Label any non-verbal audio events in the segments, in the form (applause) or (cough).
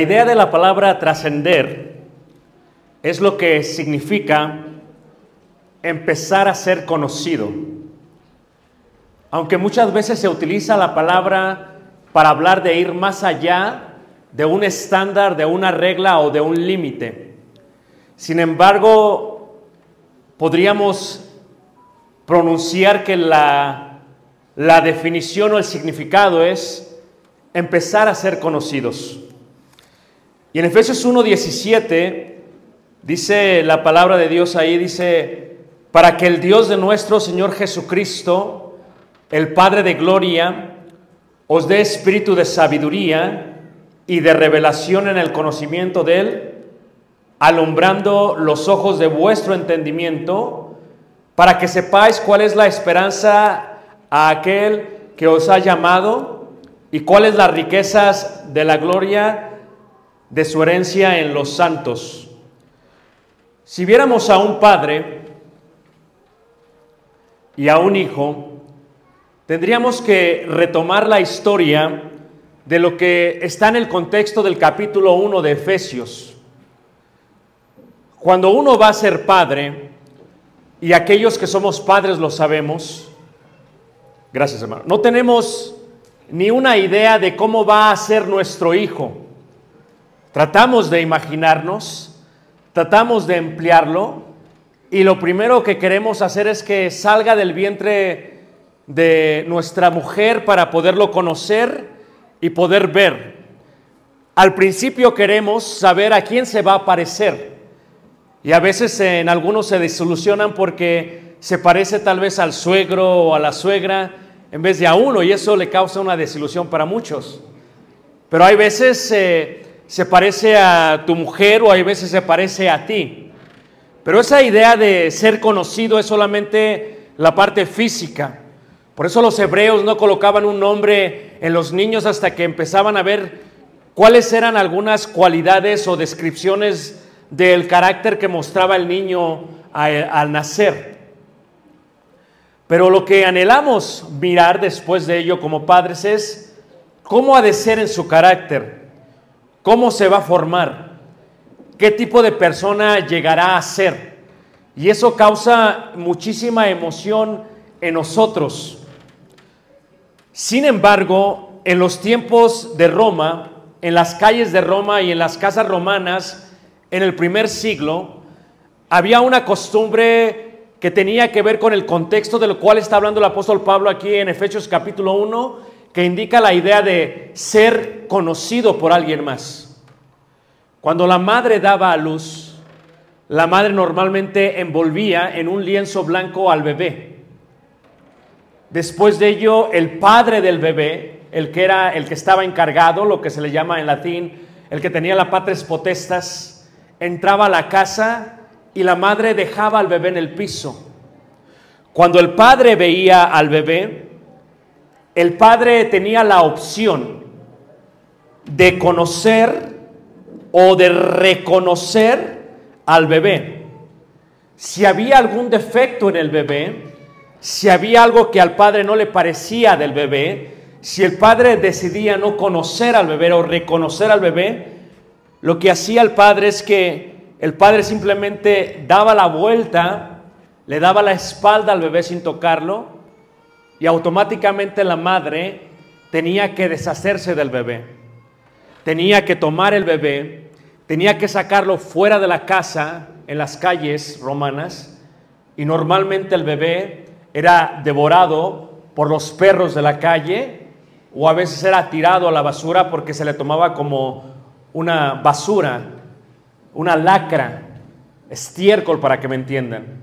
La idea de la palabra trascender es lo que significa empezar a ser conocido. Aunque muchas veces se utiliza la palabra para hablar de ir más allá de un estándar, de una regla o de un límite. Sin embargo, podríamos pronunciar que la, la definición o el significado es empezar a ser conocidos. Y en Efesios 1:17 dice la palabra de Dios ahí, dice, para que el Dios de nuestro Señor Jesucristo, el Padre de Gloria, os dé espíritu de sabiduría y de revelación en el conocimiento de Él, alumbrando los ojos de vuestro entendimiento, para que sepáis cuál es la esperanza a aquel que os ha llamado y cuáles las riquezas de la gloria de su herencia en los santos. Si viéramos a un padre y a un hijo, tendríamos que retomar la historia de lo que está en el contexto del capítulo 1 de Efesios. Cuando uno va a ser padre, y aquellos que somos padres lo sabemos, gracias hermano, no tenemos ni una idea de cómo va a ser nuestro hijo. Tratamos de imaginarnos, tratamos de emplearlo y lo primero que queremos hacer es que salga del vientre de nuestra mujer para poderlo conocer y poder ver. Al principio queremos saber a quién se va a parecer y a veces en algunos se desilusionan porque se parece tal vez al suegro o a la suegra en vez de a uno y eso le causa una desilusión para muchos. Pero hay veces... Eh, se parece a tu mujer o hay veces se parece a ti. Pero esa idea de ser conocido es solamente la parte física. Por eso los hebreos no colocaban un nombre en los niños hasta que empezaban a ver cuáles eran algunas cualidades o descripciones del carácter que mostraba el niño al nacer. Pero lo que anhelamos mirar después de ello como padres es cómo ha de ser en su carácter. ¿Cómo se va a formar? ¿Qué tipo de persona llegará a ser? Y eso causa muchísima emoción en nosotros. Sin embargo, en los tiempos de Roma, en las calles de Roma y en las casas romanas, en el primer siglo, había una costumbre que tenía que ver con el contexto del cual está hablando el apóstol Pablo aquí en Efesios capítulo 1 que indica la idea de ser conocido por alguien más. Cuando la madre daba a luz, la madre normalmente envolvía en un lienzo blanco al bebé. Después de ello, el padre del bebé, el que era el que estaba encargado, lo que se le llama en latín, el que tenía la patres potestas, entraba a la casa y la madre dejaba al bebé en el piso. Cuando el padre veía al bebé, el padre tenía la opción de conocer o de reconocer al bebé. Si había algún defecto en el bebé, si había algo que al padre no le parecía del bebé, si el padre decidía no conocer al bebé o reconocer al bebé, lo que hacía el padre es que el padre simplemente daba la vuelta, le daba la espalda al bebé sin tocarlo y automáticamente la madre tenía que deshacerse del bebé. Tenía que tomar el bebé, tenía que sacarlo fuera de la casa en las calles romanas y normalmente el bebé era devorado por los perros de la calle o a veces era tirado a la basura porque se le tomaba como una basura, una lacra, estiércol para que me entiendan.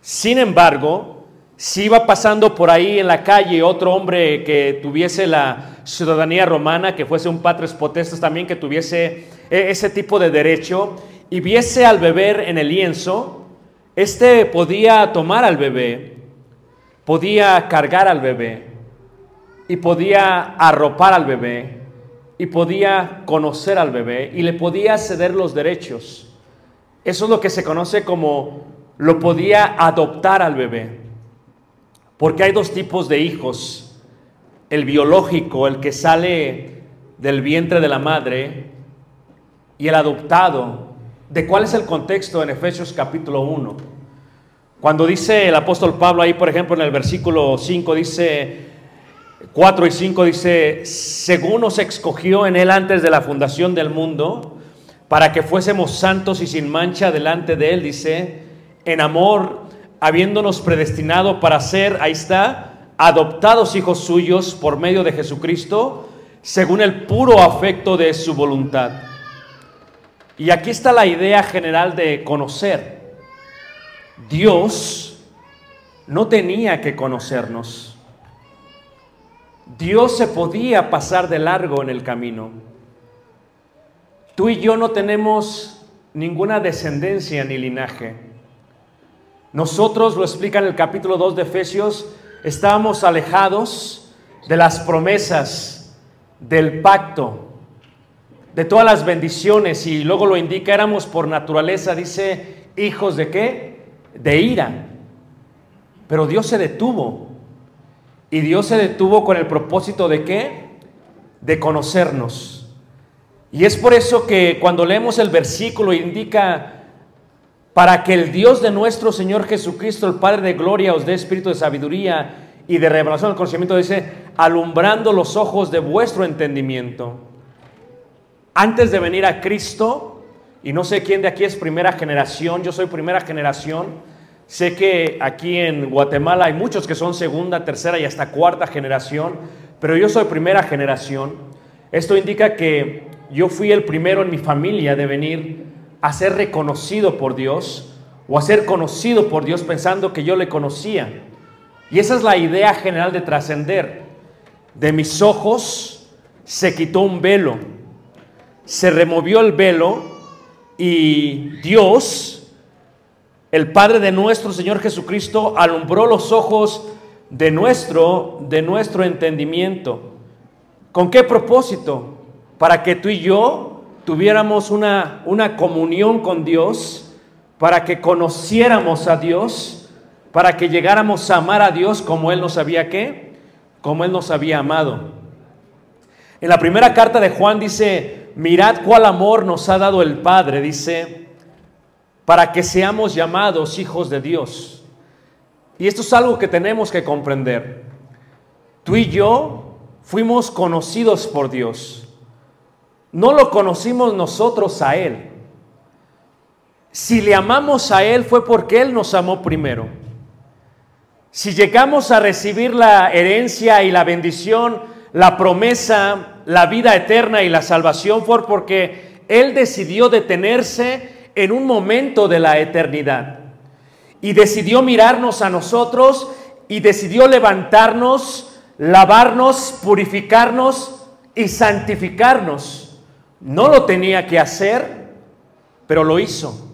Sin embargo, si iba pasando por ahí en la calle otro hombre que tuviese la ciudadanía romana, que fuese un patres potestas también, que tuviese e, ese tipo de derecho, y viese al bebé en el lienzo, este podía tomar al bebé, podía cargar al bebé, y podía arropar al bebé, y podía conocer al bebé, y le podía ceder los derechos. Eso es lo que se conoce como lo podía adoptar al bebé. Porque hay dos tipos de hijos. El biológico, el que sale del vientre de la madre, y el adoptado. ¿De cuál es el contexto en Efesios capítulo 1? Cuando dice el apóstol Pablo ahí, por ejemplo, en el versículo 5, dice 4 y 5, dice, según nos escogió en él antes de la fundación del mundo, para que fuésemos santos y sin mancha delante de él, dice, en amor, habiéndonos predestinado para ser, ahí está, adoptados hijos suyos por medio de Jesucristo, según el puro afecto de su voluntad. Y aquí está la idea general de conocer. Dios no tenía que conocernos. Dios se podía pasar de largo en el camino. Tú y yo no tenemos ninguna descendencia ni linaje. Nosotros, lo explica en el capítulo 2 de Efesios, estábamos alejados de las promesas, del pacto, de todas las bendiciones y luego lo indica, éramos por naturaleza, dice, hijos de qué? De ira. Pero Dios se detuvo. Y Dios se detuvo con el propósito de qué? De conocernos. Y es por eso que cuando leemos el versículo indica, para que el Dios de nuestro Señor Jesucristo, el Padre de gloria, os dé espíritu de sabiduría y de revelación del conocimiento, dice, alumbrando los ojos de vuestro entendimiento. Antes de venir a Cristo, y no sé quién de aquí es primera generación, yo soy primera generación, sé que aquí en Guatemala hay muchos que son segunda, tercera y hasta cuarta generación, pero yo soy primera generación. Esto indica que yo fui el primero en mi familia de venir a ser reconocido por Dios o a ser conocido por Dios pensando que yo le conocía. Y esa es la idea general de trascender. De mis ojos se quitó un velo, se removió el velo y Dios, el Padre de nuestro Señor Jesucristo, alumbró los ojos de nuestro, de nuestro entendimiento. ¿Con qué propósito? Para que tú y yo tuviéramos una, una comunión con Dios, para que conociéramos a Dios, para que llegáramos a amar a Dios como Él nos había qué, como Él nos había amado. En la primera carta de Juan dice, mirad cuál amor nos ha dado el Padre, dice, para que seamos llamados hijos de Dios. Y esto es algo que tenemos que comprender. Tú y yo fuimos conocidos por Dios. No lo conocimos nosotros a Él. Si le amamos a Él fue porque Él nos amó primero. Si llegamos a recibir la herencia y la bendición, la promesa, la vida eterna y la salvación fue porque Él decidió detenerse en un momento de la eternidad y decidió mirarnos a nosotros y decidió levantarnos, lavarnos, purificarnos y santificarnos. No lo tenía que hacer, pero lo hizo.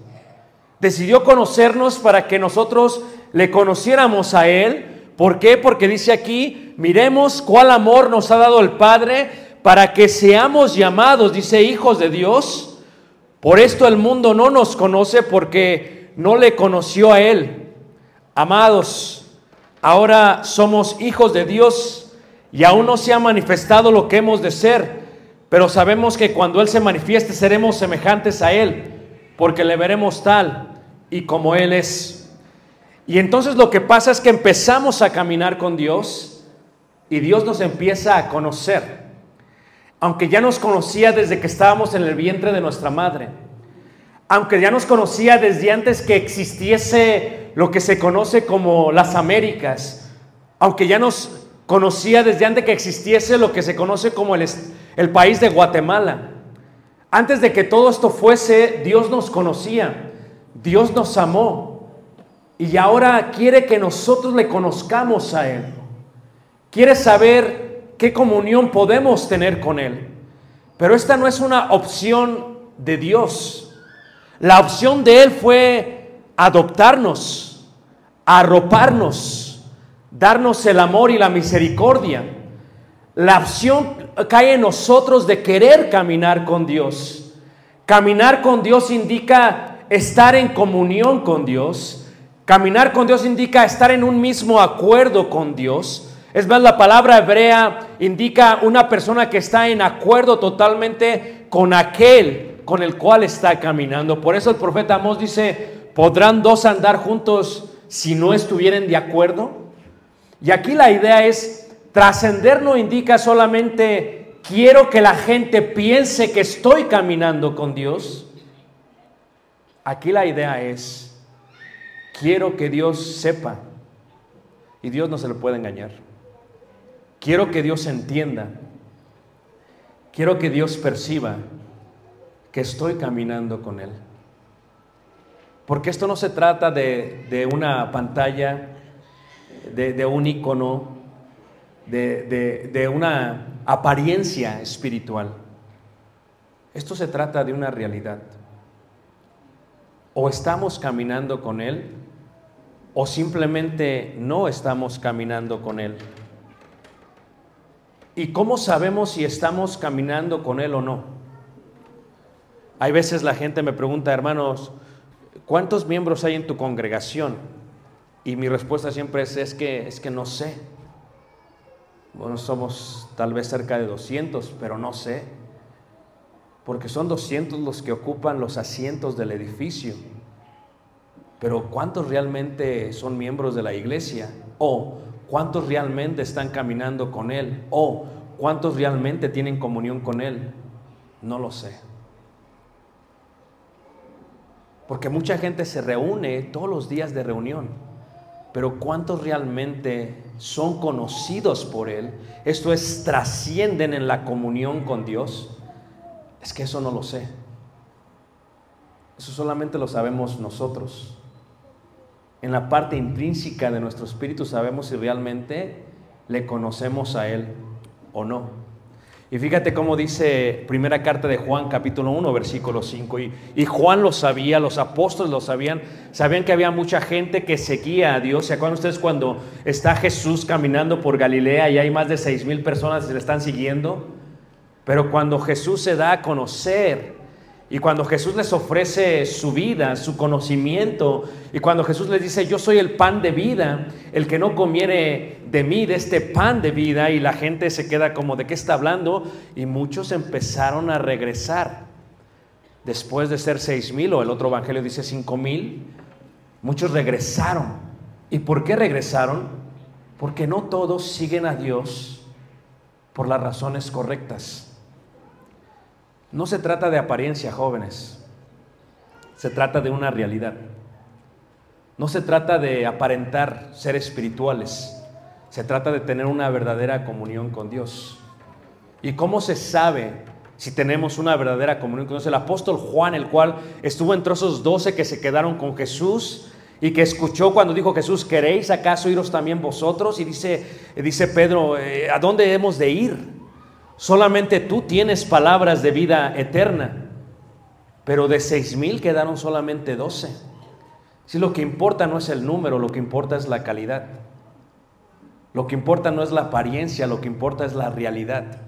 Decidió conocernos para que nosotros le conociéramos a Él. ¿Por qué? Porque dice aquí, miremos cuál amor nos ha dado el Padre para que seamos llamados, dice, hijos de Dios. Por esto el mundo no nos conoce porque no le conoció a Él. Amados, ahora somos hijos de Dios y aún no se ha manifestado lo que hemos de ser, pero sabemos que cuando Él se manifieste seremos semejantes a Él, porque le veremos tal y como Él es. Y entonces lo que pasa es que empezamos a caminar con Dios y Dios nos empieza a conocer, aunque ya nos conocía desde que estábamos en el vientre de nuestra madre, aunque ya nos conocía desde antes que existiese lo que se conoce como las Américas, aunque ya nos conocía desde antes que existiese lo que se conoce como el, el país de Guatemala. Antes de que todo esto fuese, Dios nos conocía, Dios nos amó y ahora quiere que nosotros le conozcamos a Él. Quiere saber qué comunión podemos tener con Él. Pero esta no es una opción de Dios. La opción de Él fue adoptarnos, arroparnos, darnos el amor y la misericordia. La opción cae en nosotros de querer caminar con Dios. Caminar con Dios indica estar en comunión con Dios. Caminar con Dios indica estar en un mismo acuerdo con Dios. Es más, la palabra hebrea indica una persona que está en acuerdo totalmente con aquel con el cual está caminando. Por eso el profeta Amós dice, ¿podrán dos andar juntos si no estuvieran de acuerdo? Y aquí la idea es, trascender no indica solamente quiero que la gente piense que estoy caminando con Dios. Aquí la idea es, quiero que Dios sepa, y Dios no se le puede engañar. Quiero que Dios entienda. Quiero que Dios perciba que estoy caminando con Él. Porque esto no se trata de, de una pantalla, de, de un icono, de, de, de una apariencia espiritual. Esto se trata de una realidad. O estamos caminando con Él o simplemente no estamos caminando con Él. ¿Y cómo sabemos si estamos caminando con Él o no? Hay veces la gente me pregunta, hermanos, ¿cuántos miembros hay en tu congregación? Y mi respuesta siempre es, es que, es que no sé. Bueno, somos tal vez cerca de 200, pero no sé. Porque son 200 los que ocupan los asientos del edificio. Pero ¿cuántos realmente son miembros de la iglesia? ¿O cuántos realmente están caminando con Él? ¿O cuántos realmente tienen comunión con Él? No lo sé. Porque mucha gente se reúne todos los días de reunión, pero ¿cuántos realmente son conocidos por Él? Esto es, trascienden en la comunión con Dios. Es que eso no lo sé. Eso solamente lo sabemos nosotros. En la parte intrínseca de nuestro espíritu sabemos si realmente le conocemos a Él o no. Y fíjate cómo dice primera carta de Juan capítulo 1 versículo 5. Y, y, Juan lo sabía, los apóstoles lo sabían, sabían que había mucha gente que seguía a Dios. ¿Se acuerdan ustedes cuando está Jesús caminando por Galilea y hay más de seis mil personas que le están siguiendo? Pero cuando Jesús se da a conocer y cuando Jesús les ofrece su vida, su conocimiento, y cuando Jesús les dice, yo soy el pan de vida, el que no comiere de mí, de este pan de vida, y la gente se queda como, ¿de qué está hablando? Y muchos empezaron a regresar. Después de ser seis mil, o el otro evangelio dice cinco mil, muchos regresaron. ¿Y por qué regresaron? Porque no todos siguen a Dios por las razones correctas. No se trata de apariencia, jóvenes. Se trata de una realidad. No se trata de aparentar ser espirituales. Se trata de tener una verdadera comunión con Dios. ¿Y cómo se sabe si tenemos una verdadera comunión con Dios? El apóstol Juan, el cual estuvo entre esos doce que se quedaron con Jesús y que escuchó cuando dijo Jesús, ¿queréis acaso iros también vosotros? Y dice, dice Pedro, eh, ¿a dónde hemos de ir? Solamente tú tienes palabras de vida eterna, pero de seis mil quedaron solamente doce. Si lo que importa no es el número, lo que importa es la calidad. Lo que importa no es la apariencia, lo que importa es la realidad.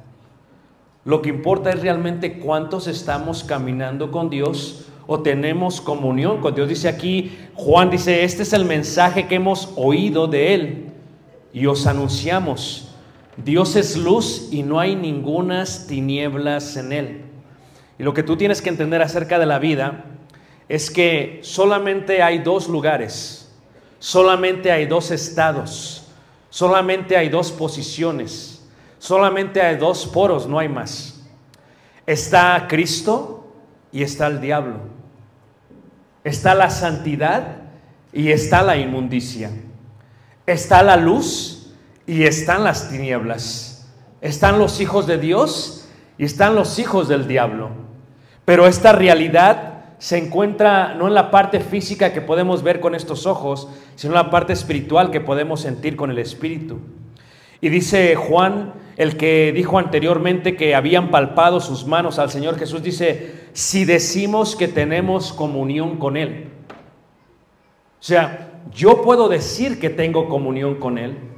Lo que importa es realmente cuántos estamos caminando con Dios o tenemos comunión con Dios. Dice aquí, Juan dice, este es el mensaje que hemos oído de Él y os anunciamos. Dios es luz y no hay ningunas tinieblas en Él. Y lo que tú tienes que entender acerca de la vida es que solamente hay dos lugares, solamente hay dos estados, solamente hay dos posiciones, solamente hay dos poros, no hay más. Está Cristo y está el diablo. Está la santidad y está la inmundicia. Está la luz y están las tinieblas. Están los hijos de Dios y están los hijos del diablo. Pero esta realidad se encuentra no en la parte física que podemos ver con estos ojos, sino en la parte espiritual que podemos sentir con el espíritu. Y dice Juan, el que dijo anteriormente que habían palpado sus manos al Señor Jesús, dice, si decimos que tenemos comunión con Él. O sea, yo puedo decir que tengo comunión con Él.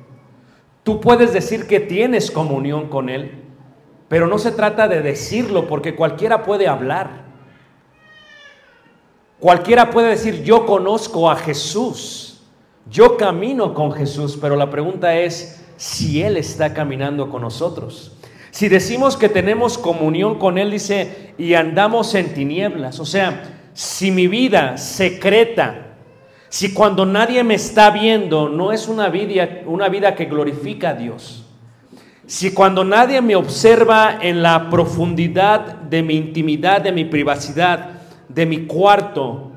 Tú puedes decir que tienes comunión con Él. Pero no se trata de decirlo porque cualquiera puede hablar. Cualquiera puede decir, yo conozco a Jesús, yo camino con Jesús, pero la pregunta es si Él está caminando con nosotros. Si decimos que tenemos comunión con Él, dice, y andamos en tinieblas, o sea, si mi vida secreta, si cuando nadie me está viendo no es una vida, una vida que glorifica a Dios, si cuando nadie me observa en la profundidad de mi intimidad, de mi privacidad, de mi cuarto,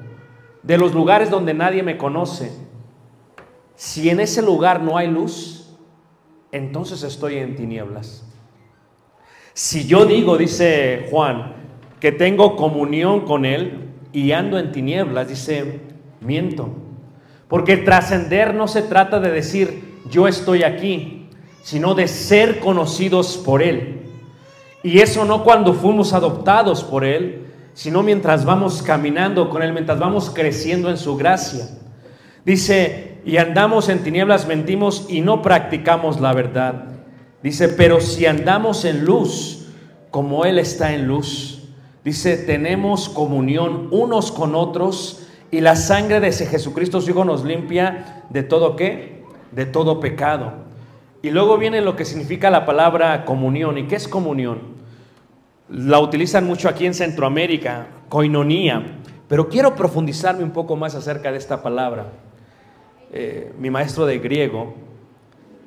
de los lugares donde nadie me conoce, si en ese lugar no hay luz, entonces estoy en tinieblas. Si yo digo, dice Juan, que tengo comunión con Él y ando en tinieblas, dice, miento. Porque trascender no se trata de decir, yo estoy aquí, sino de ser conocidos por Él. Y eso no cuando fuimos adoptados por Él, sino mientras vamos caminando con Él, mientras vamos creciendo en su gracia. Dice, y andamos en tinieblas, mentimos y no practicamos la verdad. Dice, pero si andamos en luz, como Él está en luz, dice, tenemos comunión unos con otros y la sangre de ese Jesucristo su Hijo nos limpia de todo qué? De todo pecado. Y luego viene lo que significa la palabra comunión. ¿Y qué es comunión? La utilizan mucho aquí en Centroamérica, coinonía, pero quiero profundizarme un poco más acerca de esta palabra. Eh, mi maestro de griego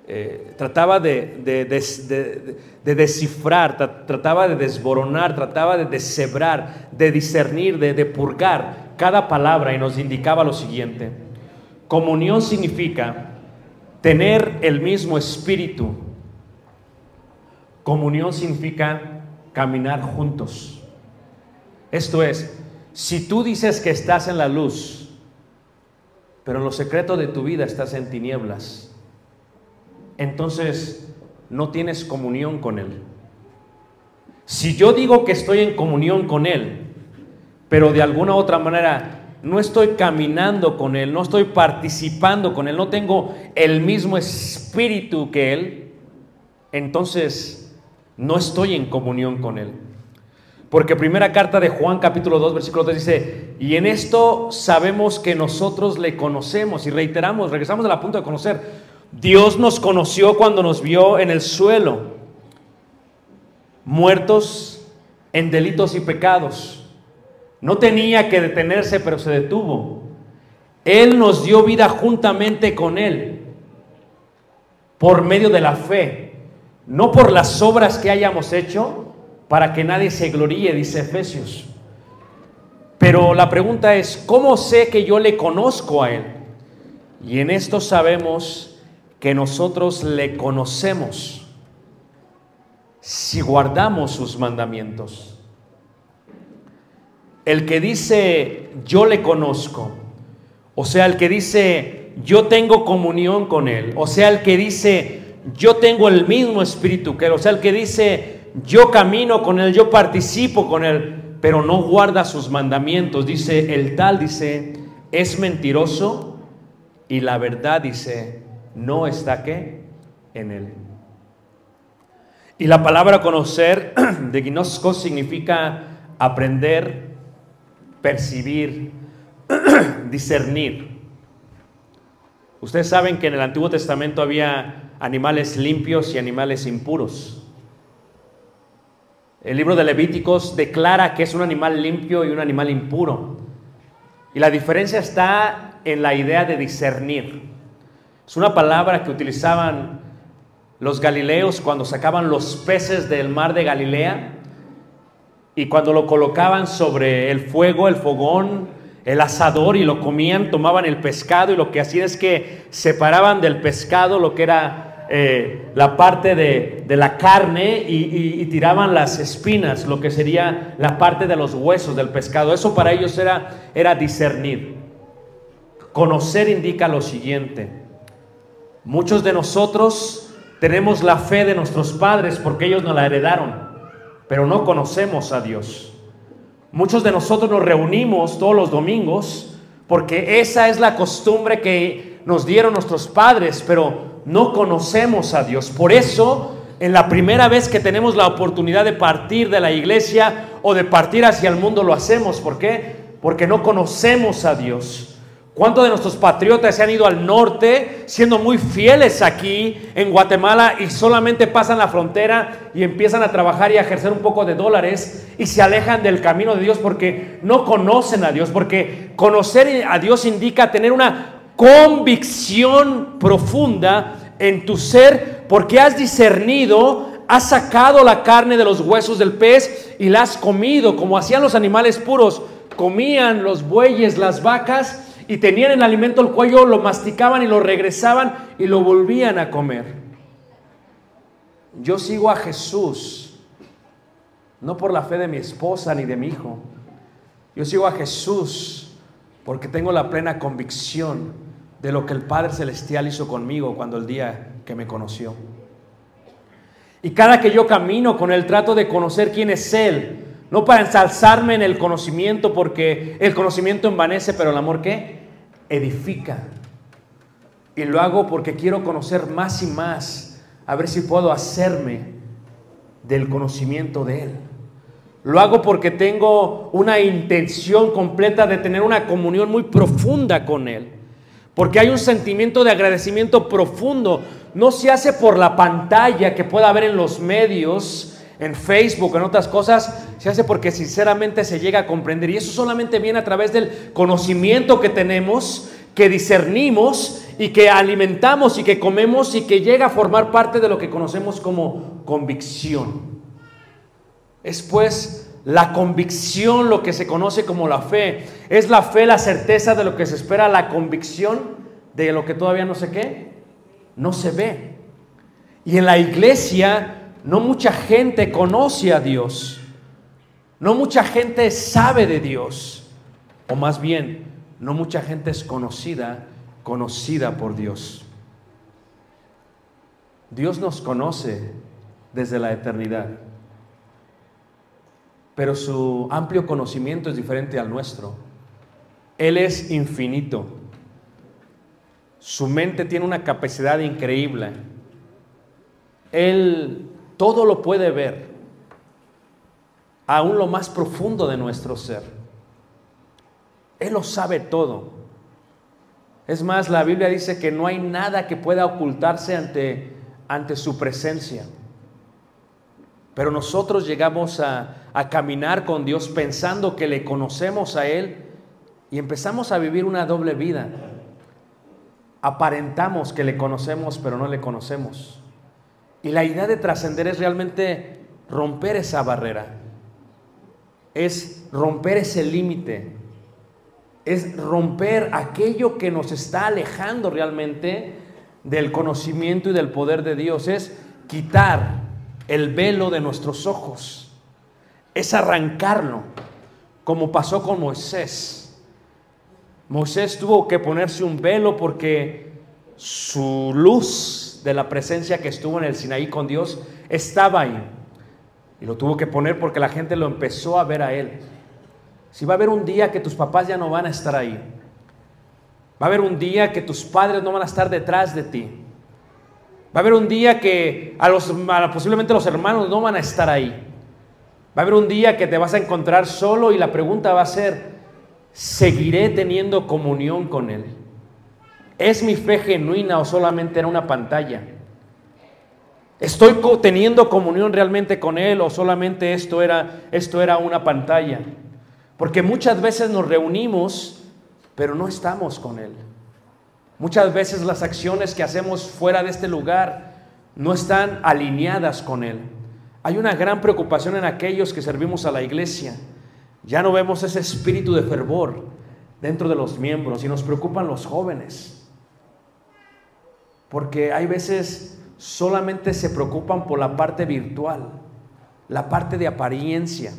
eh, trataba de, de, descifrar, trataba de desboronar, trataba de deshebrar, de discernir, de purgar cada palabra y nos indicaba lo siguiente. Comunión significa tener el mismo espíritu. Comunión significa caminar juntos. Esto es, si tú dices que estás en la luz, pero en lo secreto de tu vida estás en tinieblas, entonces no tienes comunión con Él. Si yo digo que estoy en comunión con Él, pero de alguna otra manera no estoy caminando con Él, no estoy participando con Él, no tengo el mismo espíritu que Él, entonces no estoy en comunión con Él. Porque primera carta de Juan capítulo 2 versículo 3 dice, y en esto sabemos que nosotros le conocemos y reiteramos, regresamos a la punto de conocer, Dios nos conoció cuando nos vio en el suelo, muertos en delitos y pecados. No tenía que detenerse, pero se detuvo. Él nos dio vida juntamente con Él por medio de la fe no por las obras que hayamos hecho, para que nadie se gloríe, dice Efesios. Pero la pregunta es, ¿cómo sé que yo le conozco a Él? Y en esto sabemos que nosotros le conocemos si guardamos sus mandamientos. El que dice yo le conozco, o sea, el que dice yo tengo comunión con él, o sea, el que dice yo tengo el mismo espíritu que él, o sea, el que dice yo camino con él, yo participo con él, pero no guarda sus mandamientos, dice el tal, dice, es mentiroso y la verdad dice, no está qué en él. Y la palabra conocer (clears throat) de gnosko significa aprender, percibir, (clears throat) discernir. Ustedes saben que en el Antiguo Testamento había animales limpios y animales impuros. El libro de Levíticos declara que es un animal limpio y un animal impuro. Y la diferencia está en la idea de discernir. Es una palabra que utilizaban los galileos cuando sacaban los peces del mar de Galilea y cuando lo colocaban sobre el fuego, el fogón, el asador y lo comían, tomaban el pescado y lo que hacían es que separaban del pescado lo que era eh, la parte de, la carne y, y- y tiraban las espinas, lo que sería la parte de los huesos del pescado. Eso para ellos era, era discernir. Conocer indica lo siguiente. Muchos de nosotros tenemos la fe de nuestros padres porque ellos nos la heredaron, pero no conocemos a Dios. Muchos de nosotros nos reunimos todos los domingos porque esa es la costumbre que nos dieron nuestros padres, pero no conocemos a Dios. Por eso, en la primera vez que tenemos la oportunidad de partir de la iglesia o de partir hacia el mundo, lo hacemos. ¿Por qué? Porque no conocemos a Dios. ¿Cuántos de nuestros patriotas se han ido al norte siendo muy fieles aquí en Guatemala y solamente pasan la frontera y empiezan a trabajar y a ejercer un poco de dólares y se alejan del camino de Dios porque no conocen a Dios? Porque conocer a Dios indica tener una convicción profunda en tu ser porque has discernido, has sacado la carne de los huesos del pez y la has comido como hacían los animales puros. Comían los bueyes, las vacas y tenían el alimento al cuello, lo masticaban y lo regresaban y lo volvían a comer. Yo sigo a Jesús, no por la fe de mi esposa ni de mi hijo. Yo sigo a Jesús porque tengo la plena convicción de lo que el Padre Celestial hizo conmigo cuando el día que me conoció. Y cada que yo camino con Él trato de conocer quién es Él, no para ensalzarme en el conocimiento, porque el conocimiento envanece, pero el amor qué? Edifica. Y lo hago porque quiero conocer más y más, a ver si puedo hacerme del conocimiento de Él. Lo hago porque tengo una intención completa de tener una comunión muy profunda con Él. Porque hay un sentimiento de agradecimiento profundo. No se hace por la pantalla que pueda haber en los medios, en Facebook, en otras cosas. Se hace porque sinceramente se llega a comprender. Y eso solamente viene a través del conocimiento que tenemos, que discernimos y que alimentamos y que comemos y que llega a formar parte de lo que conocemos como convicción. Es pues la convicción lo que se conoce como la fe. Es la fe, la certeza de lo que se espera, la convicción de lo que todavía no sé qué, no se ve. Y en la iglesia no mucha gente conoce a Dios. No mucha gente sabe de Dios. O más bien, no mucha gente es conocida, conocida por Dios. Dios nos conoce desde la eternidad pero su amplio conocimiento es diferente al nuestro. Él es infinito. Su mente tiene una capacidad increíble. Él todo lo puede ver, aún lo más profundo de nuestro ser. Él lo sabe todo. Es más, la Biblia dice que no hay nada que pueda ocultarse ante, ante su presencia. Pero nosotros llegamos a, a, caminar con Dios pensando que le conocemos a Él y empezamos a vivir una doble vida. Aparentamos que le conocemos, pero no le conocemos. Y la idea de trascender es realmente romper esa barrera, es romper ese límite, es romper aquello que nos está alejando realmente del conocimiento y del poder de Dios, es quitar el velo de nuestros ojos, es arrancarlo, como pasó con Moisés. Moisés tuvo que ponerse un velo porque su luz de la presencia que estuvo en el Sinaí con Dios estaba ahí. Y lo tuvo que poner porque la gente lo empezó a ver a él. Si va a haber un día que tus papás ya no van a estar ahí. Va a haber un día que tus padres no van a estar detrás de ti. Va a haber un día que a los, posiblemente los hermanos no van a estar ahí. Va a haber un día que te vas a encontrar solo y la pregunta va a ser, ¿seguiré teniendo comunión con Él? ¿Es mi fe genuina o solamente era una pantalla? ¿Estoy teniendo comunión realmente con Él o solamente esto era, esto era una pantalla? Porque muchas veces nos reunimos, pero no estamos con Él. Muchas veces las acciones que hacemos fuera de este lugar no están alineadas con Él. Hay una gran preocupación en aquellos que servimos a la iglesia. Ya no vemos ese espíritu de fervor dentro de los miembros y nos preocupan los jóvenes. Porque hay veces solamente se preocupan por la parte virtual, la parte de apariencia,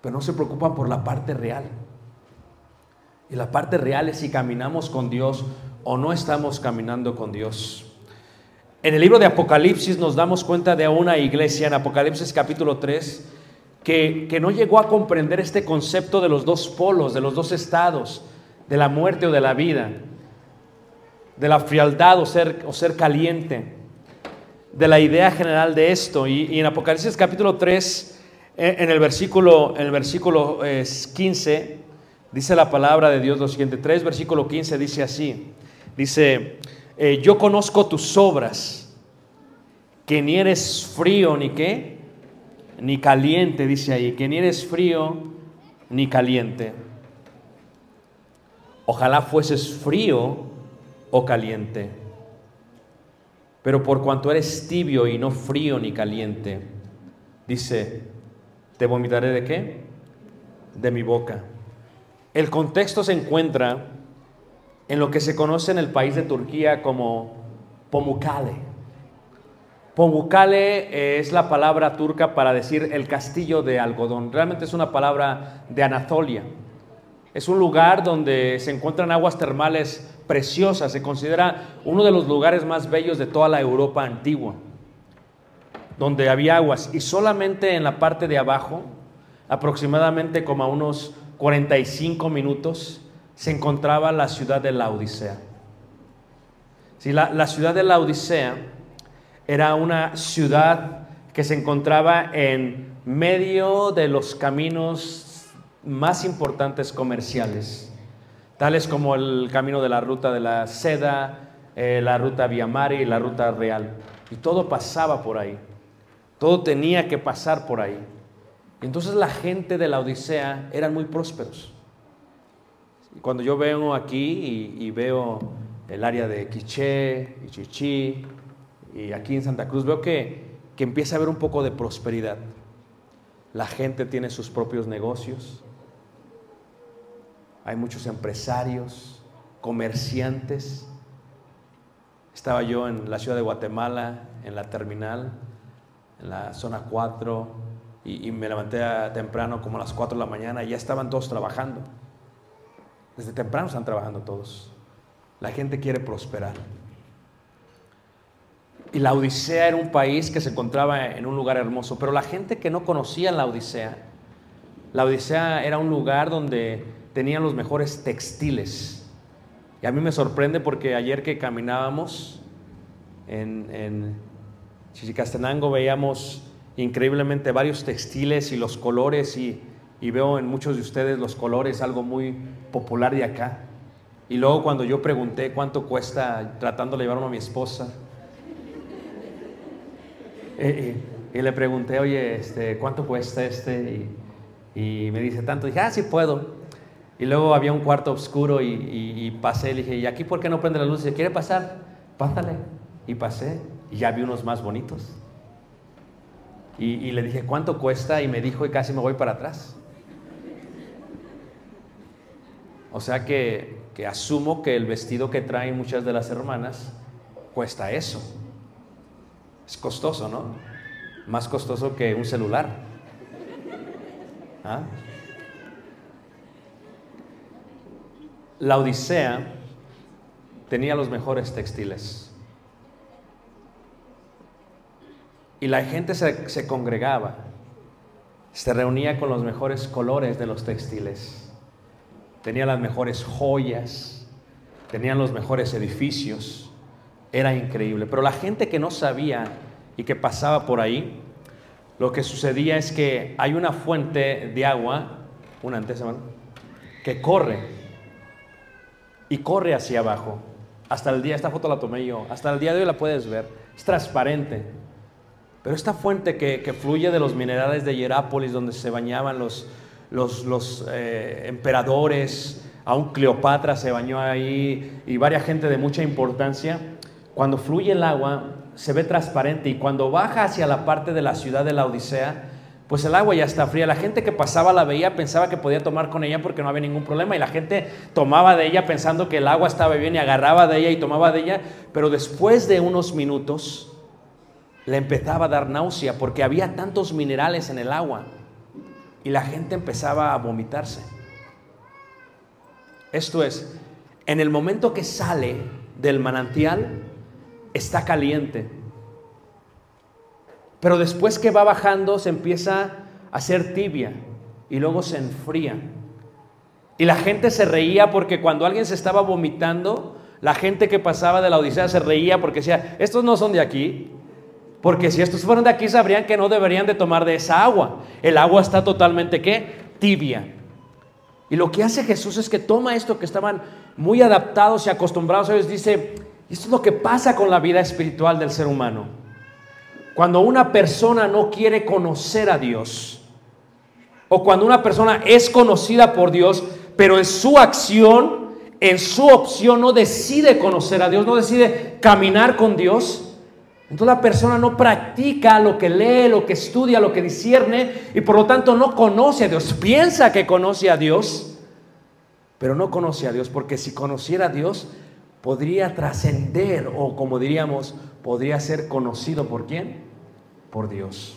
pero no se preocupan por la parte real. Y la parte real es si caminamos con Dios o no estamos caminando con Dios. En el libro de Apocalipsis nos damos cuenta de una iglesia, en Apocalipsis capítulo 3, que, que no llegó a comprender este concepto de los dos polos, de los dos estados, de la muerte o de la vida, de la frialdad o ser, o ser caliente, de la idea general de esto. Y, en Apocalipsis capítulo 3, en, el versículo, el versículo eh, 15, dice la palabra de Dios lo siguiente. 3, versículo 15 dice así. Dice, eh, yo conozco tus obras, que ni eres frío ni qué, ni caliente, dice ahí, que ni eres frío ni caliente. Ojalá fueses frío o caliente. Pero por cuanto eres tibio y no frío ni caliente, dice, te vomitaré de qué? De mi boca. El contexto se encuentra en lo que se conoce en el país de Turquía como Pomukale. Pomukale es la palabra turca para decir el castillo de algodón. Realmente es una palabra de Anatolia. Es un lugar donde se encuentran aguas termales preciosas. Se considera uno de los lugares más bellos de toda la Europa antigua, donde había aguas. Y solamente en la parte de abajo, aproximadamente como a unos 45 minutos, se encontraba la ciudad de la Odisea. La, la ciudad de la Odisea era una ciudad que se encontraba en medio de los caminos más importantes comerciales, tales como el camino de la ruta de la seda, eh, la ruta Via Mari y la ruta real. Y todo pasaba por ahí. Todo tenía que pasar por ahí. Entonces la gente de la Odisea eran muy prósperos. Y Cuando yo vengo aquí y, y veo el área de Quiché y Chichí y aquí en Santa Cruz, veo que, que empieza a haber un poco de prosperidad. La gente tiene sus propios negocios. Hay muchos empresarios, comerciantes. Estaba yo en la ciudad de Guatemala, en la terminal, en la zona 4, y, me levanté temprano, como a las 4 de la mañana, y ya estaban todos trabajando. Desde temprano están trabajando todos. La gente quiere prosperar. Y la Odisea era un país que se encontraba en un lugar hermoso, pero la gente que no conocía la Odisea, la Odisea era un lugar donde tenían los mejores textiles. Y a mí me sorprende porque ayer que caminábamos en, en Chichicastenango veíamos increíblemente varios textiles y los colores y, y veo en muchos de ustedes los colores, algo muy popular de acá. Y luego cuando yo pregunté cuánto cuesta tratando de llevarme a mi esposa, (laughs) eh, eh, y le pregunté, oye, este, ¿cuánto cuesta este? Y, me dice tanto. Dije, ah, sí puedo. Y luego había un cuarto oscuro y, y- y pasé. Le dije, ¿y aquí por qué no prende la luz? Dice, ¿quiere pasar? Pásale. Y pasé. Y ya vi unos más bonitos. Y, y le dije, ¿cuánto cuesta? Y me dijo, y casi me voy para atrás. O sea que, que asumo que el vestido que traen muchas de las hermanas cuesta eso. Es costoso, ¿no? más costoso que un celular. ¿Ah? La Odisea tenía los mejores textiles. Y la gente se, congregaba, se reunía con los mejores colores de los textiles, tenía las mejores joyas, tenían los mejores edificios, era increíble. Pero la gente que no sabía y que pasaba por ahí, lo que sucedía es que hay una fuente de agua, una antes, que corre y corre hacia abajo. Hasta el día, esta foto la tomé yo, hasta el día de hoy la puedes ver, es transparente. Pero esta fuente que, que fluye de los minerales de Hierápolis, donde se bañaban los, los, los eh, emperadores, aún Cleopatra se bañó ahí y varias gente de mucha importancia, cuando fluye el agua se ve transparente y cuando baja hacia la parte de la ciudad de la Odisea, pues el agua ya está fría. La gente que pasaba la veía pensaba que podía tomar con ella porque no había ningún problema y la gente tomaba de ella pensando que el agua estaba bien y agarraba de ella y tomaba de ella, pero después de unos minutos le empezaba a dar náusea porque había tantos minerales en el agua y la gente empezaba a vomitarse. Esto es, en el momento que sale del manantial, está caliente. Pero después que va bajando se empieza a hacer tibia y luego se enfría. Y la gente se reía porque cuando alguien se estaba vomitando, la gente que pasaba de la Odisea se reía porque decía, estos no son de aquí. Porque si estos fueron de aquí sabrían que no deberían de tomar de esa agua. El agua está totalmente ¿qué? Tibia. Y lo que hace Jesús es que toma esto que estaban muy adaptados y acostumbrados a ellos, dice, esto es lo que pasa con la vida espiritual del ser humano. Cuando una persona no quiere conocer a Dios, o cuando una persona es conocida por Dios, pero en su acción, en su opción no decide conocer a Dios, no decide caminar con Dios, entonces la persona no practica lo que lee, lo que estudia, lo que discierne y por lo tanto no conoce a Dios. Piensa que conoce a Dios, pero no conoce a Dios porque si conociera a Dios podría trascender o como diríamos, podría ser conocido por quién? Por Dios.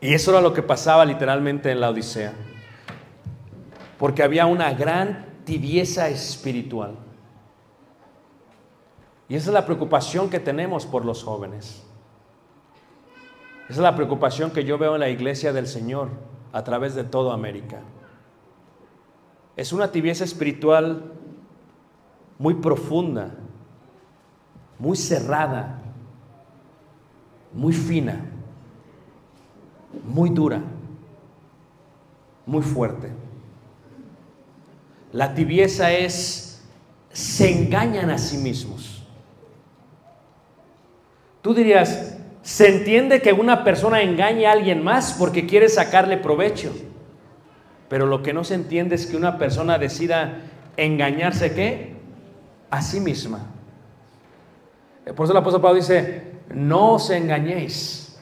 Y eso era lo que pasaba literalmente en la Odisea. Porque había una gran tibieza espiritual. Y esa es la preocupación que tenemos por los jóvenes. Esa es la preocupación que yo veo en la iglesia del Señor a través de toda América. Es una tibieza espiritual muy profunda, muy cerrada, muy fina, muy dura, muy fuerte. La tibieza es, se engañan a sí mismos. Tú dirías, se entiende que una persona engañe a alguien más porque quiere sacarle provecho. Pero lo que no se entiende es que una persona decida engañarse qué? A sí misma. Por eso el apóstol Pablo dice, no os engañéis.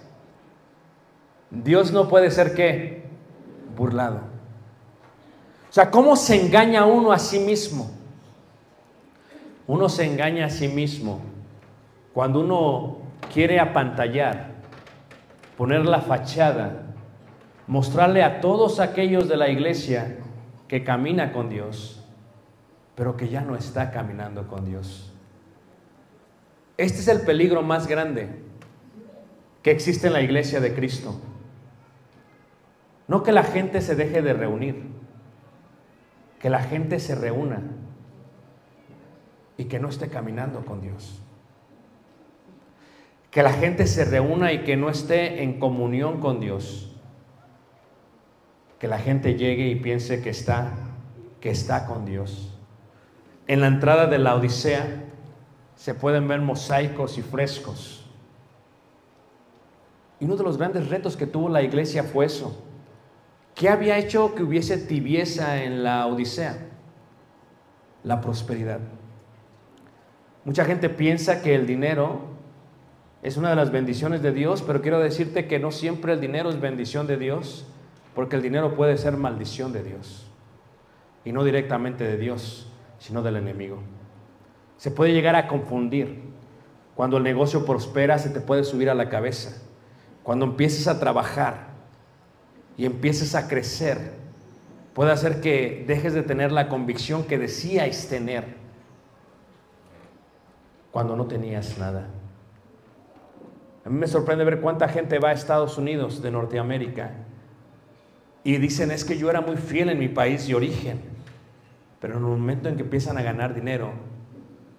Dios no puede ser qué? Burlado. O sea, ¿cómo se engaña uno a sí mismo? Uno se engaña a sí mismo cuando uno quiere apantallar, poner la fachada, mostrarle a todos aquellos de la iglesia que camina con Dios, pero que ya no está caminando con Dios. Este es el peligro más grande que existe en la iglesia de Cristo. No que la gente se deje de reunir, que la gente se reúna y que no esté caminando con Dios que la gente se reúna y que no esté en comunión con Dios. Que la gente llegue y piense que está, que está con Dios. En la entrada de la Odisea se pueden ver mosaicos y frescos. Y uno de los grandes retos que tuvo la iglesia fue eso. ¿Qué había hecho que hubiese tibieza en la Odisea? La prosperidad. Mucha gente piensa que el dinero es una de las bendiciones de Dios, pero quiero decirte que no siempre el dinero es bendición de Dios, porque el dinero puede ser maldición de Dios. Y no directamente de Dios, sino del enemigo. Se puede llegar a confundir. Cuando el negocio prospera, se te puede subir a la cabeza. cuando empieces a trabajar y empieces a crecer, puede hacer que dejes de tener la convicción que decíais tener cuando no tenías nada. A mí me sorprende ver cuánta gente va a Estados Unidos de Norteamérica y dicen es que yo era muy fiel en mi país de origen, pero en el momento en que empiezan a ganar dinero,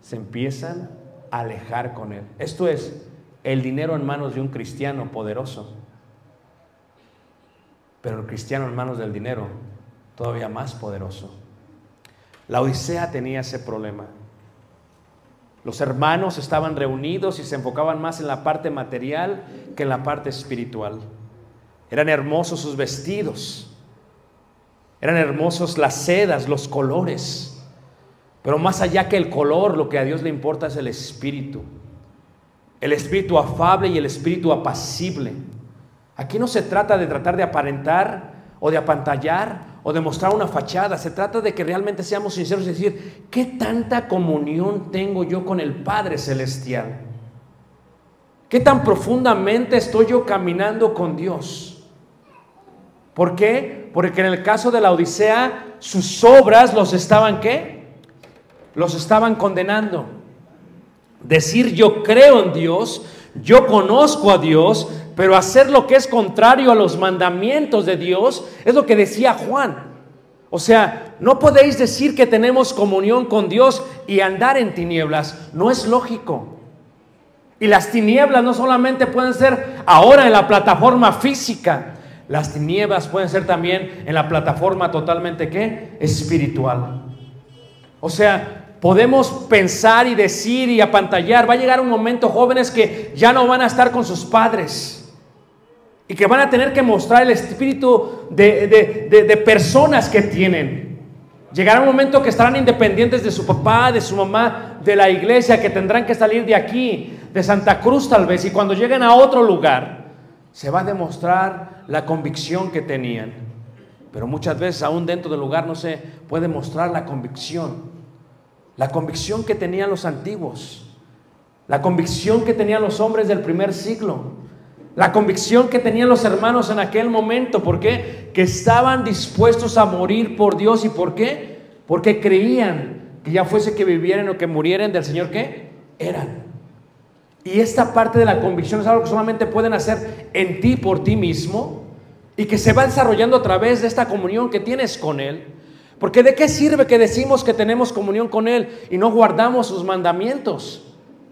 se empiezan a alejar con él. Esto es el dinero en manos de un cristiano poderoso, pero el cristiano en manos del dinero todavía más poderoso. La Odisea tenía ese problema. Los hermanos estaban reunidos y se enfocaban más en la parte material que en la parte espiritual. Eran hermosos sus vestidos, eran hermosos las sedas, los colores, pero más allá que el color, lo que a Dios le importa es el espíritu. El espíritu afable y el espíritu apacible. Aquí no se trata de tratar de aparentar o de apantallar o demostrar una fachada. Se trata de que realmente seamos sinceros y decir, ¿qué tanta comunión tengo yo con el Padre Celestial? ¿Qué tan profundamente estoy yo caminando con Dios? ¿Por qué? Porque en el caso de la Odisea, sus obras los estaban qué? Los estaban condenando. Decir yo creo en Dios, yo conozco a Dios, pero hacer lo que es contrario a los mandamientos de Dios es lo que decía Juan. O sea, no podéis decir que tenemos comunión con Dios y andar en tinieblas. No es lógico. Y las tinieblas no solamente pueden ser ahora en la plataforma física, las tinieblas pueden ser también en la plataforma totalmente qué? Espiritual. O sea, podemos pensar y decir y apantallar. Va a llegar un momento, jóvenes, que ya no van a estar con sus padres y que van a tener que mostrar el espíritu de, personas que tienen. Llegará un momento que estarán independientes de su papá, de su mamá, de la iglesia, que tendrán que salir de aquí, de Santa Cruz tal vez, y cuando lleguen a otro lugar, se va a demostrar la convicción que tenían. Pero muchas veces aún dentro del lugar no se puede mostrar la convicción. La convicción que tenían los antiguos. La convicción que tenían los hombres del primer siglo. La convicción que tenían los hermanos en aquel momento, ¿por qué? Que estaban dispuestos a morir por Dios. ¿Y por qué? Porque creían que ya fuese que vivieran o que murieran del Señor que eran. Y esta parte de la convicción es algo que solamente pueden hacer en ti por ti mismo y que se va desarrollando a través de esta comunión que tienes con Él. Porque de qué sirve que decimos que tenemos comunión con Él y no guardamos sus mandamientos?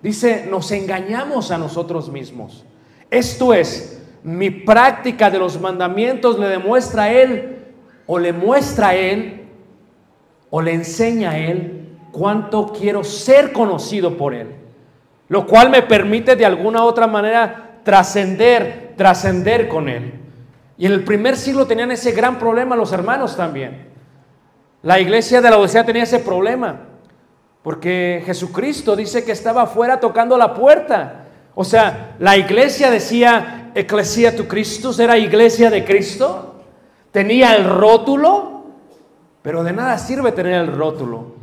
Dice, nos engañamos a nosotros mismos. Esto es, mi práctica de los mandamientos le demuestra a Él o le muestra a Él o le enseña a Él cuánto quiero ser conocido por Él. Lo cual me permite de alguna u otra manera trascender, trascender con Él. Y en el primer siglo tenían ese gran problema los hermanos también. La iglesia de la Odisea tenía ese problema. Porque Jesucristo dice que estaba afuera tocando la puerta. O sea, la iglesia decía Eclesia tu Cristo, era iglesia de Cristo, tenía el rótulo, pero de nada sirve tener el rótulo.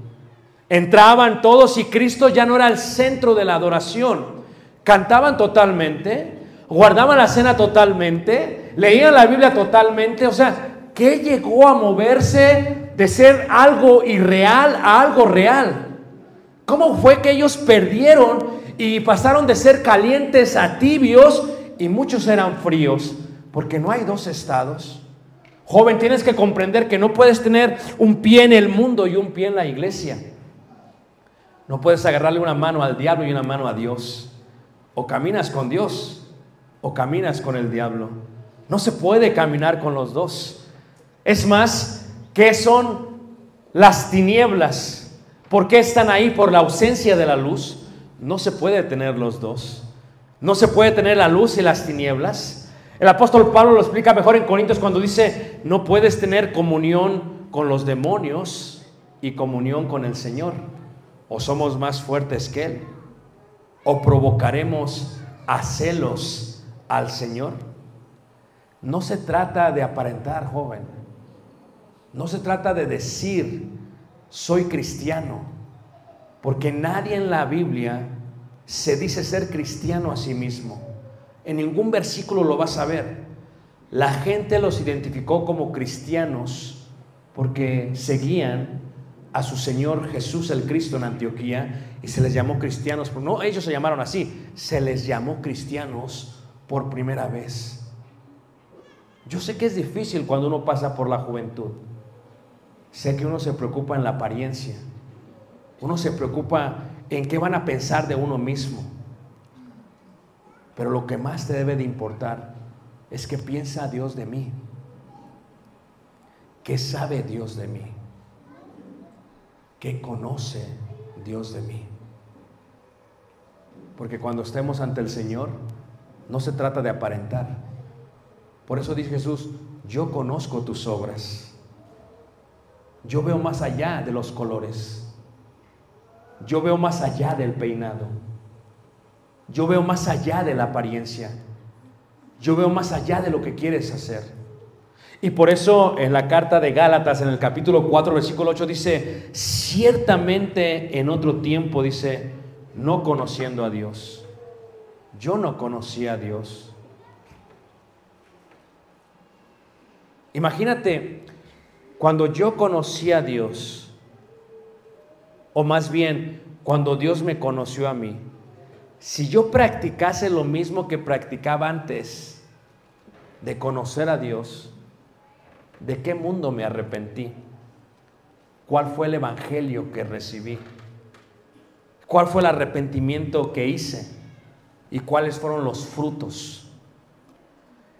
Entraban todos y Cristo ya no era el centro de la adoración. Cantaban totalmente, guardaban la cena totalmente, leían la Biblia totalmente. O sea, ¿qué llegó a moverse de ser algo irreal a algo real? ¿Cómo fue que ellos perdieron y pasaron de ser calientes a tibios y muchos eran fríos, porque no hay dos estados. Joven, tienes que comprender que no puedes tener un pie en el mundo y un pie en la iglesia. No puedes agarrarle una mano al diablo y una mano a Dios. O caminas con Dios o caminas con el diablo. No se puede caminar con los dos. Es más, ¿qué son las tinieblas? ¿Por qué están ahí? Por la ausencia de la luz. No se puede tener los dos. No se puede tener la luz y las tinieblas. El apóstol Pablo lo explica mejor en Corintios cuando dice, no puedes tener comunión con los demonios y comunión con el Señor. O somos más fuertes que Él. O provocaremos a celos al Señor. No se trata de aparentar, joven. No se trata de decir, soy cristiano. Porque nadie en la Biblia se dice ser cristiano a sí mismo. En ningún versículo lo vas a ver. La gente los identificó como cristianos porque seguían a su Señor Jesús el Cristo en Antioquía y se les llamó cristianos. No, ellos se llamaron así, se les llamó cristianos por primera vez. Yo sé que es difícil cuando uno pasa por la juventud. Sé que uno se preocupa en la apariencia. Uno se preocupa en qué van a pensar de uno mismo. Pero lo que más te debe de importar es qué piensa Dios de mí. ¿Qué sabe Dios de mí? ¿Qué conoce Dios de mí? Porque cuando estemos ante el Señor, no se trata de aparentar. Por eso dice Jesús, yo conozco tus obras. Yo veo más allá de los colores. Yo veo más allá del peinado. Yo veo más allá de la apariencia. Yo veo más allá de lo que quieres hacer. Y por eso en la carta de Gálatas, en el capítulo 4, versículo 8, dice, ciertamente en otro tiempo, dice, no conociendo a Dios. Yo no conocía a Dios. Imagínate, cuando yo conocí a Dios, o más bien, cuando Dios me conoció a mí, si yo practicase lo mismo que practicaba antes de conocer a Dios, ¿de qué mundo me arrepentí? ¿Cuál fue el evangelio que recibí? ¿Cuál fue el arrepentimiento que hice? ¿Y cuáles fueron los frutos?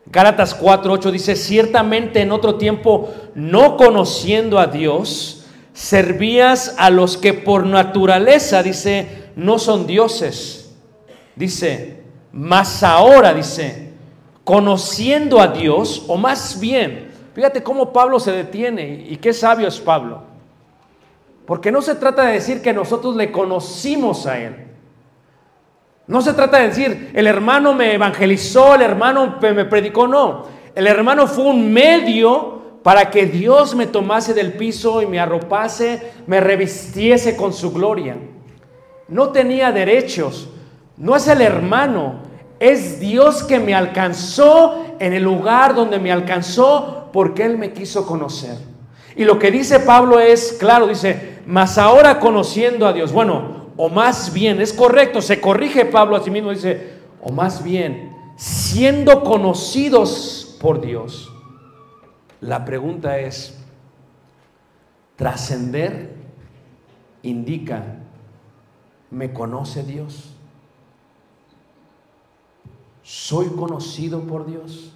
Gálatas 4:8 dice, ciertamente en otro tiempo, no conociendo a Dios, servías a los que por naturaleza, dice, no son dioses. Dice, más ahora, dice, conociendo a Dios, o más bien, fíjate cómo Pablo se detiene y qué sabio es Pablo. Porque no se trata de decir que nosotros le conocimos a Él. No se trata de decir, el hermano me evangelizó, el hermano me predicó, no. El hermano fue un medio para que Dios me tomase del piso y me arropase, me revistiese con su gloria. No tenía derechos, no es el hermano, es Dios que me alcanzó en el lugar donde me alcanzó porque Él me quiso conocer. Y lo que dice Pablo es, claro, dice, mas ahora conociendo a Dios. Bueno, o más bien, es correcto, se corrige Pablo a sí mismo, dice, o más bien, siendo conocidos por Dios. La pregunta es, trascender indica, ¿me conoce Dios? ¿Soy conocido por Dios?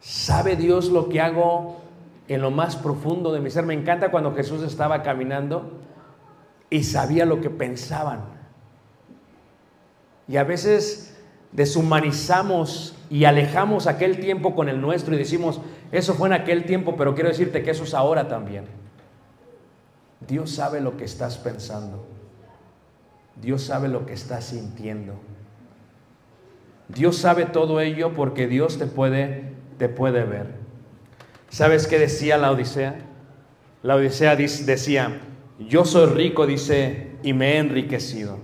¿Sabe Dios lo que hago en lo más profundo de mi ser? Me encanta cuando Jesús estaba caminando y sabía lo que pensaban. Y a veces deshumanizamos y alejamos aquel tiempo con el nuestro y decimos, eso fue en aquel tiempo, pero quiero decirte que eso es ahora también. Dios sabe lo que estás pensando. Dios sabe lo que estás sintiendo. Dios sabe todo ello porque Dios te puede, te puede ver. ¿Sabes qué decía la Odisea? La Odisea decía, yo soy rico, dice, y me he enriquecido.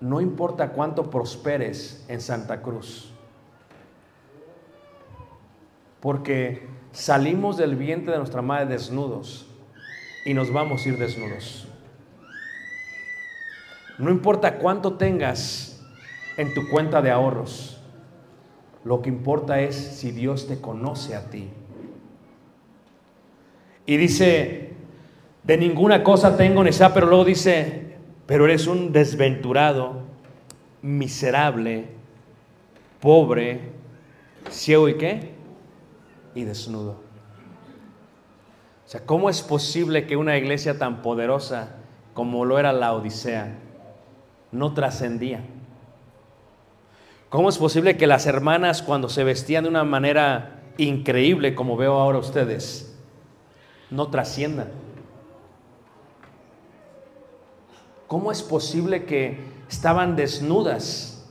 No importa cuánto prosperes en Santa Cruz, porque salimos del vientre de nuestra madre desnudos y nos vamos a ir desnudos. No importa cuánto tengas en tu cuenta de ahorros, lo que importa es si Dios te conoce a ti. Y dice de ninguna cosa tengo necesidad, pero luego dice, pero eres un desventurado, miserable, pobre, ciego y qué? Y desnudo. O sea, ¿cómo es posible que una iglesia tan poderosa como lo era la Odisea no trascendía? ¿Cómo es posible que las hermanas cuando se vestían de una manera increíble como veo ahora ustedes, no trasciendan? ¿Cómo es posible que estaban desnudas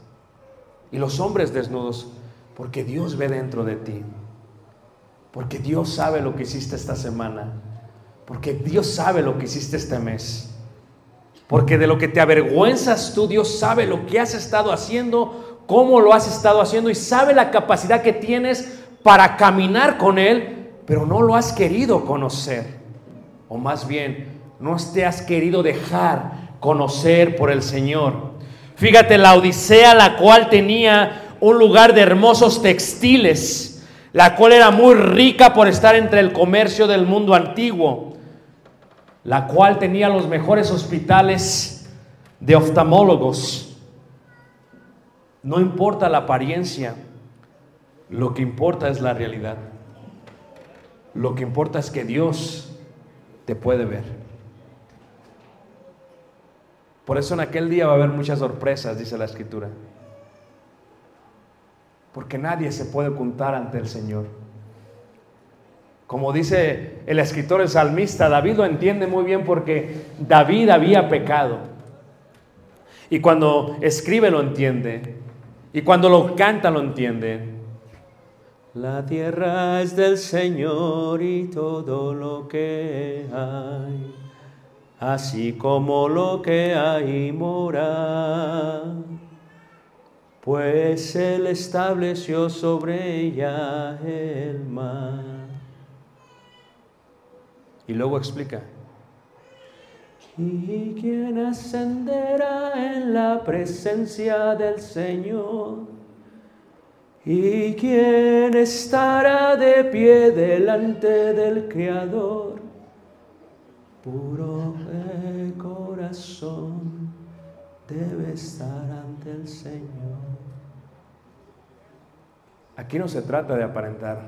y los hombres desnudos? Porque Dios ve dentro de ti. Porque Dios sabe lo que hiciste esta semana. Porque Dios sabe lo que hiciste este mes. Porque de lo que te avergüenzas tú, Dios sabe lo que has estado haciendo, cómo lo has estado haciendo y sabe la capacidad que tienes para caminar con Él, pero no lo has querido conocer. O más bien, no te has querido dejar conocer por el Señor. Fíjate la Odisea, la cual tenía un lugar de hermosos textiles, la cual era muy rica por estar entre el comercio del mundo antiguo, la cual tenía los mejores hospitales de oftalmólogos. No importa la apariencia, lo que importa es la realidad. Lo que importa es que Dios te puede ver. Por eso en aquel día va a haber muchas sorpresas, dice la escritura. Porque nadie se puede ocultar ante el Señor. Como dice el escritor, el salmista, David lo entiende muy bien porque David había pecado. Y cuando escribe lo entiende. Y cuando lo canta lo entiende. La tierra es del Señor y todo lo que hay, así como lo que hay mora, pues Él estableció sobre ella el mar. Y luego explica. ¿Y quién ascenderá en la presencia del Señor? ¿Y quién estará de pie delante del Creador? Puro de corazón debe estar ante el Señor. Aquí no se trata de aparentar.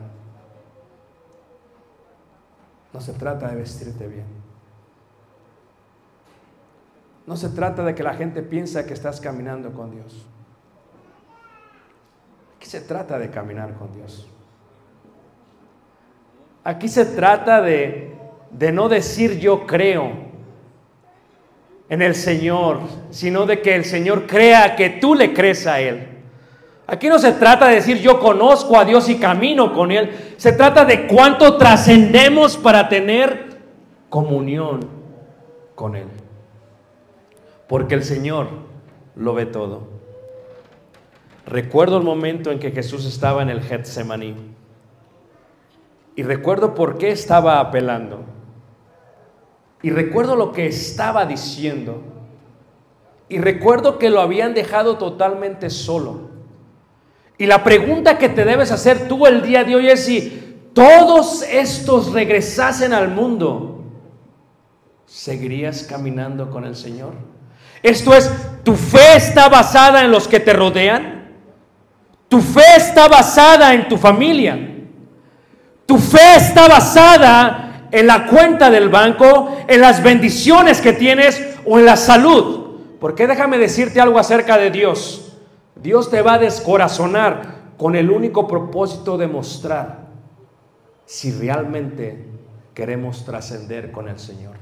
No se trata de vestirte bien. No se trata de que la gente piense que estás caminando con Dios. Aquí se trata de caminar con Dios. Aquí se trata de, de no decir yo creo en el Señor, sino de que el Señor crea que tú le crees a Él. Aquí no se trata de decir yo conozco a Dios y camino con Él. Se trata de cuánto trascendemos para tener comunión con Él. Porque el Señor lo ve todo. Recuerdo el momento en que Jesús estaba en el Getsemaní. Y recuerdo por qué estaba apelando. Y recuerdo lo que estaba diciendo. Y recuerdo que lo habían dejado totalmente solo. Y la pregunta que te debes hacer tú el día de hoy es si todos estos regresasen al mundo, ¿seguirías caminando con el Señor? Esto es, ¿tu fe está basada en los que te rodean? Tu fe está basada en tu familia. Tu fe está basada en la cuenta del banco, en las bendiciones que tienes o en la salud. Porque déjame decirte algo acerca de Dios. Dios te va a descorazonar con el único propósito de mostrar si realmente queremos trascender con el Señor.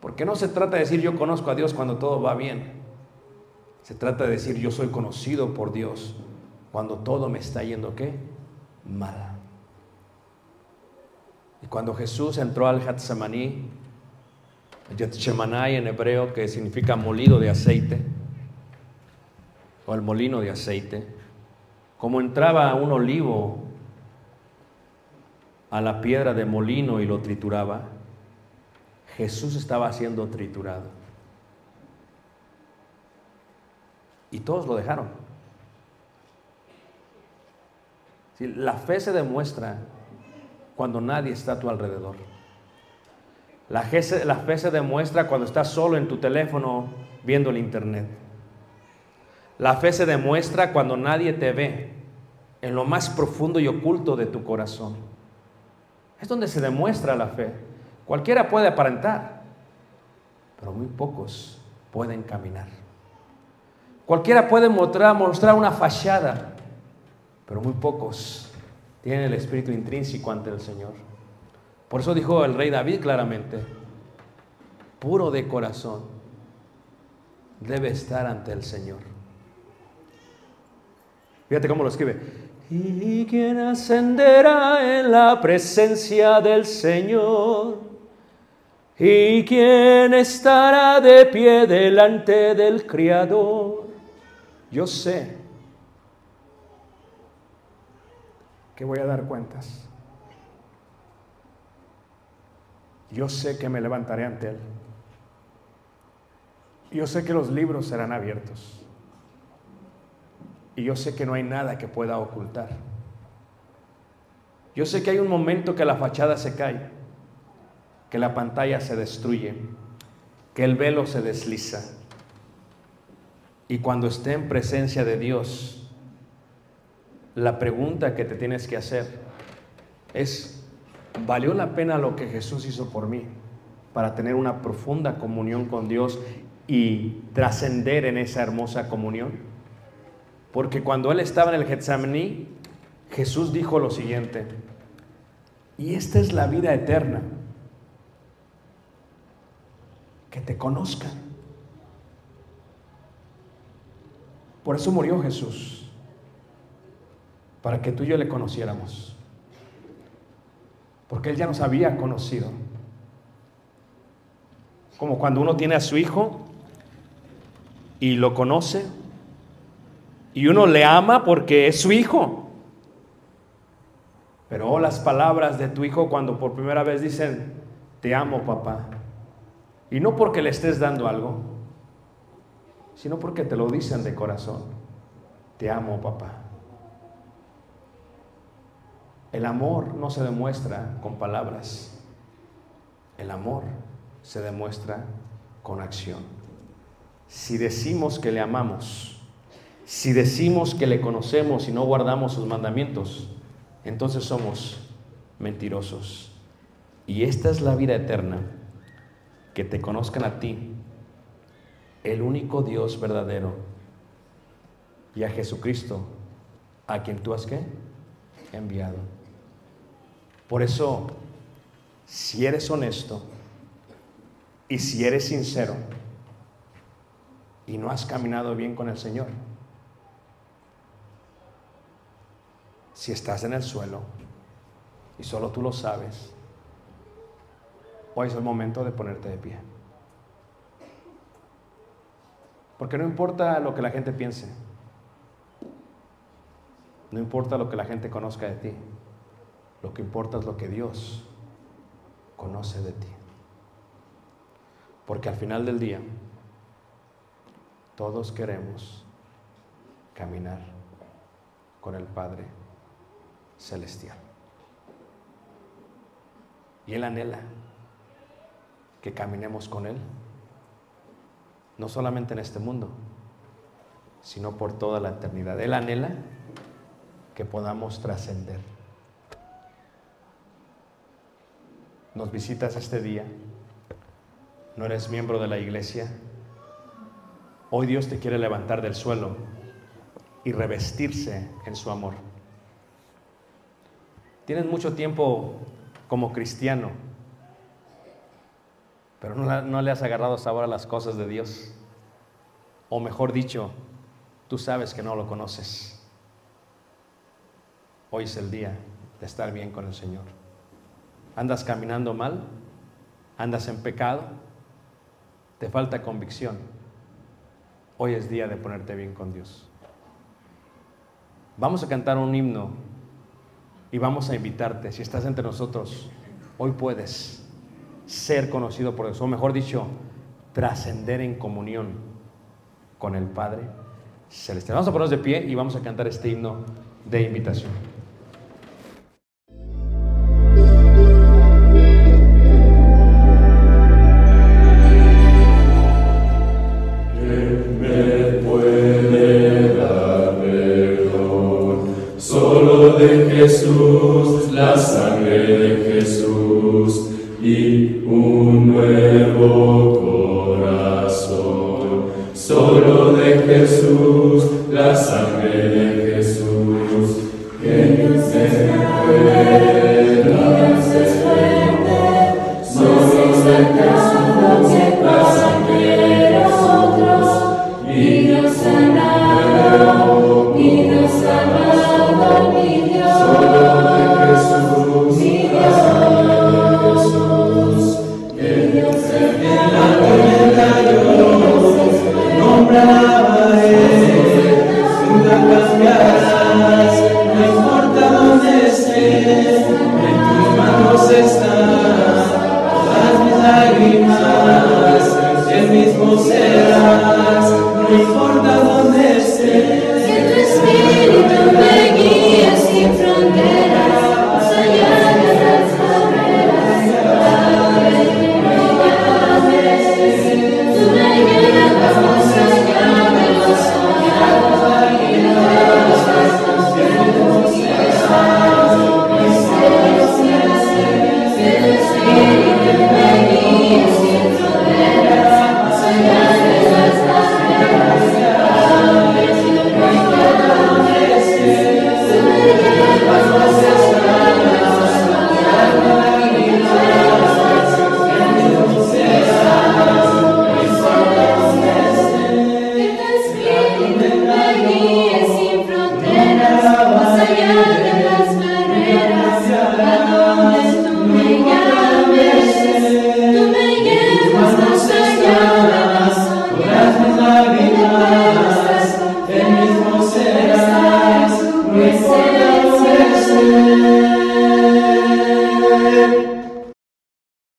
Porque no se trata de decir yo conozco a Dios cuando todo va bien. Se trata de decir yo soy conocido por Dios cuando todo me está yendo qué? Mal. Y cuando Jesús entró al Getsemaní, Getsemaní en hebreo, que significa molido de aceite, o el molino de aceite, como entraba un olivo a la piedra de molino y lo trituraba, Jesús estaba siendo triturado. Y todos lo dejaron. La fe se demuestra cuando nadie está a tu alrededor. La fe, se, demuestra cuando estás solo en tu teléfono viendo el internet. La fe se demuestra cuando nadie te ve en lo más profundo y oculto de tu corazón. Es donde se demuestra la fe. Cualquiera puede aparentar, pero muy pocos pueden caminar. Cualquiera puede mostrar una fachada, pero muy pocos tienen el espíritu intrínseco ante el Señor. Por eso dijo el rey David claramente, puro de corazón, debe estar ante el Señor. Fíjate cómo lo escribe. ¿Y quién ascenderá en la presencia del Señor? ¿Y quién estará de pie delante del Criador? Yo sé que voy a dar cuentas. Yo sé que me levantaré ante Él. Yo sé que los libros serán abiertos. Y yo sé que no hay nada que pueda ocultar. Yo sé que hay un momento que la fachada se cae, que la pantalla se destruye, que el velo se desliza. Y cuando esté en presencia de Dios, la pregunta que te tienes que hacer es, ¿valió la pena lo que Jesús hizo por mí para tener una profunda comunión con Dios y trascender en esa hermosa comunión? Porque cuando él estaba en el Getsemaní, Jesús dijo lo siguiente, y esta es la vida eterna, que te conozcan. Por eso murió Jesús, para que tú y yo le conociéramos, porque él ya nos había conocido. Como cuando uno tiene a su hijo y lo conoce, y uno le ama porque es su hijo. Pero oh, las palabras de tu hijo cuando por primera vez dicen, te amo papá. Y no porque le estés dando algo, sino porque te lo dicen de corazón. Te amo papá. El amor no se demuestra con palabras. El amor se demuestra con acción. Si decimos que le amamos, si decimos que le conocemos y no guardamos sus mandamientos, entonces somos mentirosos. Y esta es la vida eterna, que te conozcan a ti, el único Dios verdadero, y a Jesucristo, a quien tú has ¿qué? enviado. Por eso, si eres honesto y si eres sincero y no has caminado bien con el Señor, si estás en el suelo y solo tú lo sabes, hoy es el momento de ponerte de pie. Porque no importa lo que la gente piense, no importa lo que la gente conozca de ti, lo que importa es lo que Dios conoce de ti. Porque al final del día, todos queremos caminar con el Padre celestial. Y Él anhela que caminemos con Él, no solamente en este mundo, sino por toda la eternidad. Él anhela que podamos trascender. Nos visitas este día, no eres miembro de la iglesia, hoy Dios te quiere levantar del suelo y revestirse en su amor. Tienes mucho tiempo como cristiano, pero no, le has agarrado sabor a las cosas de Dios. O mejor dicho, tú sabes que no lo conoces. Hoy es el día de estar bien con el Señor. ¿Andas caminando mal? ¿Andas en pecado? ¿Te falta convicción? Hoy es día de ponerte bien con Dios. Vamos a cantar un himno y vamos a invitarte, si estás entre nosotros, hoy puedes ser conocido por Dios, o mejor dicho, trascender en comunión con el Padre Celestial. Vamos a ponernos de pie y vamos a cantar este himno de invitación.